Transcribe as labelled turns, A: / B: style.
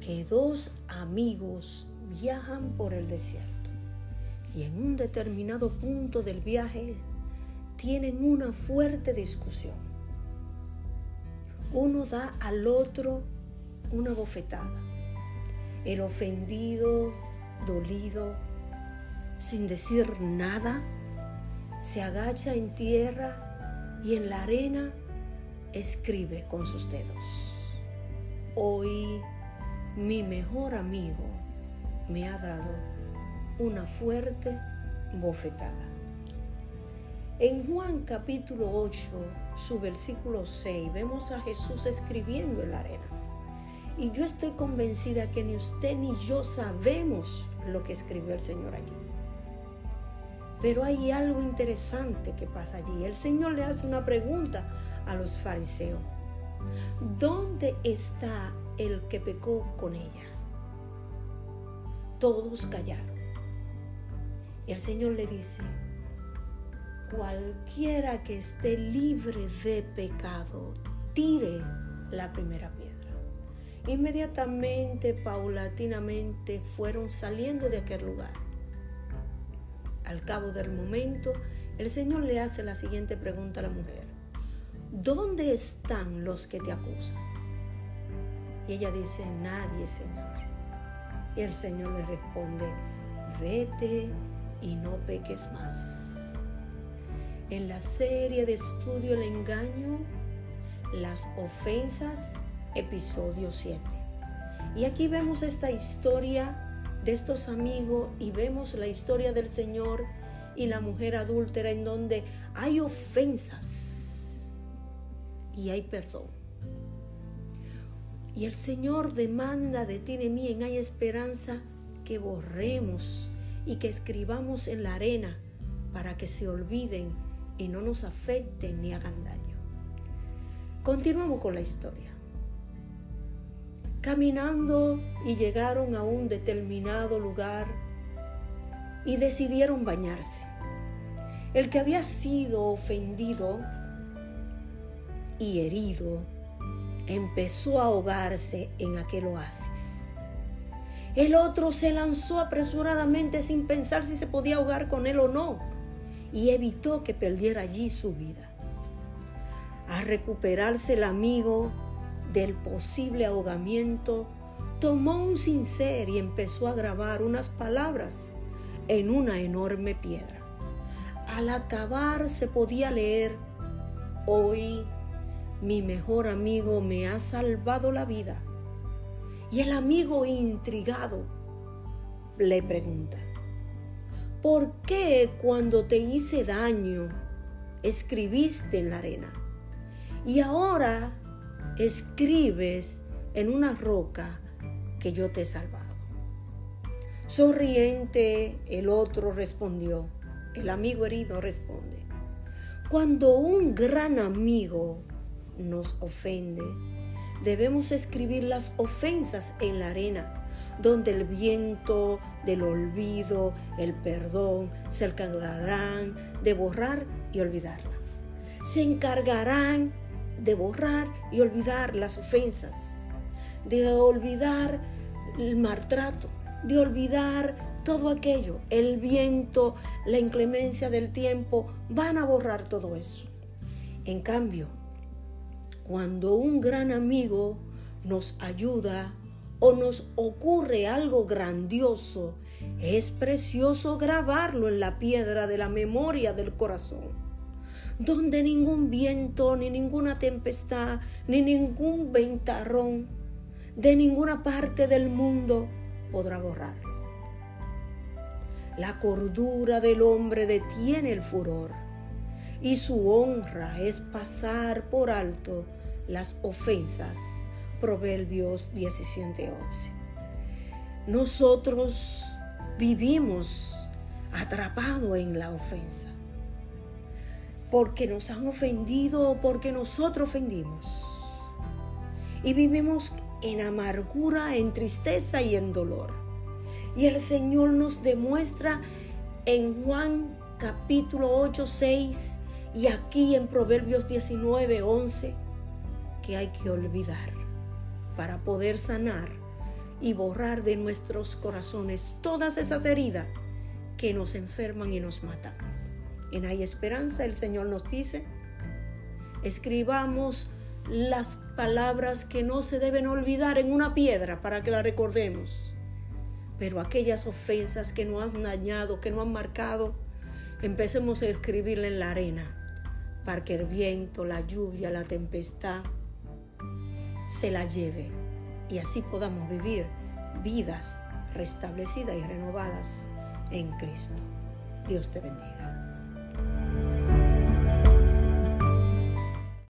A: que dos amigos viajan por el desierto y en un determinado punto del viaje tienen una fuerte discusión. Uno da al otro una bofetada. El ofendido, dolido, sin decir nada, se agacha en tierra y en la arena escribe con sus dedos. Hoy mi mejor amigo me ha dado una fuerte bofetada. En Juan capítulo 8, su versículo 6, vemos a Jesús escribiendo en la arena. Y yo estoy convencida que ni usted ni yo sabemos lo que escribió el Señor allí. Pero hay algo interesante que pasa allí. El Señor le hace una pregunta a los fariseos. ¿Dónde está el que pecó con ella? Todos callaron. Y el Señor le dice, cualquiera que esté libre de pecado, tire la primera piedra. Inmediatamente, paulatinamente, fueron saliendo de aquel lugar. Al cabo del momento, el Señor le hace la siguiente pregunta a la mujer. ¿Dónde están los que te acusan? Y ella dice, nadie, Señor. Y el Señor le responde, vete y no peques más. En la serie de estudio El engaño, las ofensas, episodio 7. Y aquí vemos esta historia de estos amigos y vemos la historia del Señor y la mujer adúltera en donde hay ofensas y hay perdón. Y el Señor demanda de ti, de mí, en hay esperanza que borremos y que escribamos en la arena para que se olviden y no nos afecten ni hagan daño. Continuamos con la historia. Caminando y llegaron a un determinado lugar y decidieron bañarse. El que había sido ofendido y herido empezó a ahogarse en aquel oasis. El otro se lanzó apresuradamente sin pensar si se podía ahogar con él o no y evitó que perdiera allí su vida. A recuperarse el amigo del posible ahogamiento, tomó un cincel y empezó a grabar unas palabras en una enorme piedra. Al acabar se podía leer, hoy mi mejor amigo me ha salvado la vida. Y el amigo intrigado le pregunta, ¿por qué cuando te hice daño escribiste en la arena? Y ahora escribes en una roca que yo te he salvado. Sonriente, el otro respondió, el amigo herido responde, cuando un gran amigo nos ofende, debemos escribir las ofensas en la arena, donde el viento del olvido, el perdón, se encargarán de borrar y olvidarla. Se encargarán de borrar y olvidar las ofensas, de olvidar el maltrato, de olvidar todo aquello. El viento, la inclemencia del tiempo van a borrar todo eso. En cambio, cuando un gran amigo nos ayuda o nos ocurre algo grandioso, es precioso grabarlo en la piedra de la memoria del corazón, donde ningún viento, ni ninguna tempestad, ni ningún ventarrón de ninguna parte del mundo podrá borrarlo. La cordura del hombre detiene el furor y su honra es pasar por alto las ofensas Proverbios 17:11. Nosotros vivimos atrapados en la ofensa. Porque nos han ofendido o porque nosotros ofendimos. Y vivimos en amargura, en tristeza y en dolor. Y el Señor nos demuestra en Juan capítulo 8, 6 y aquí en Proverbios 19, 11 que hay que olvidar para poder sanar y borrar de nuestros corazones todas esas heridas que nos enferman y nos matan. En Hay Esperanza el Señor nos dice, escribamos las palabras que no se deben olvidar en una piedra para que la recordemos. Pero aquellas ofensas que nos han dañado, que nos han marcado, empecemos a escribirla en la arena para que el viento, la lluvia, la tempestad se la lleve y así podamos vivir vidas restablecidas y renovadas en Cristo. Dios te bendiga.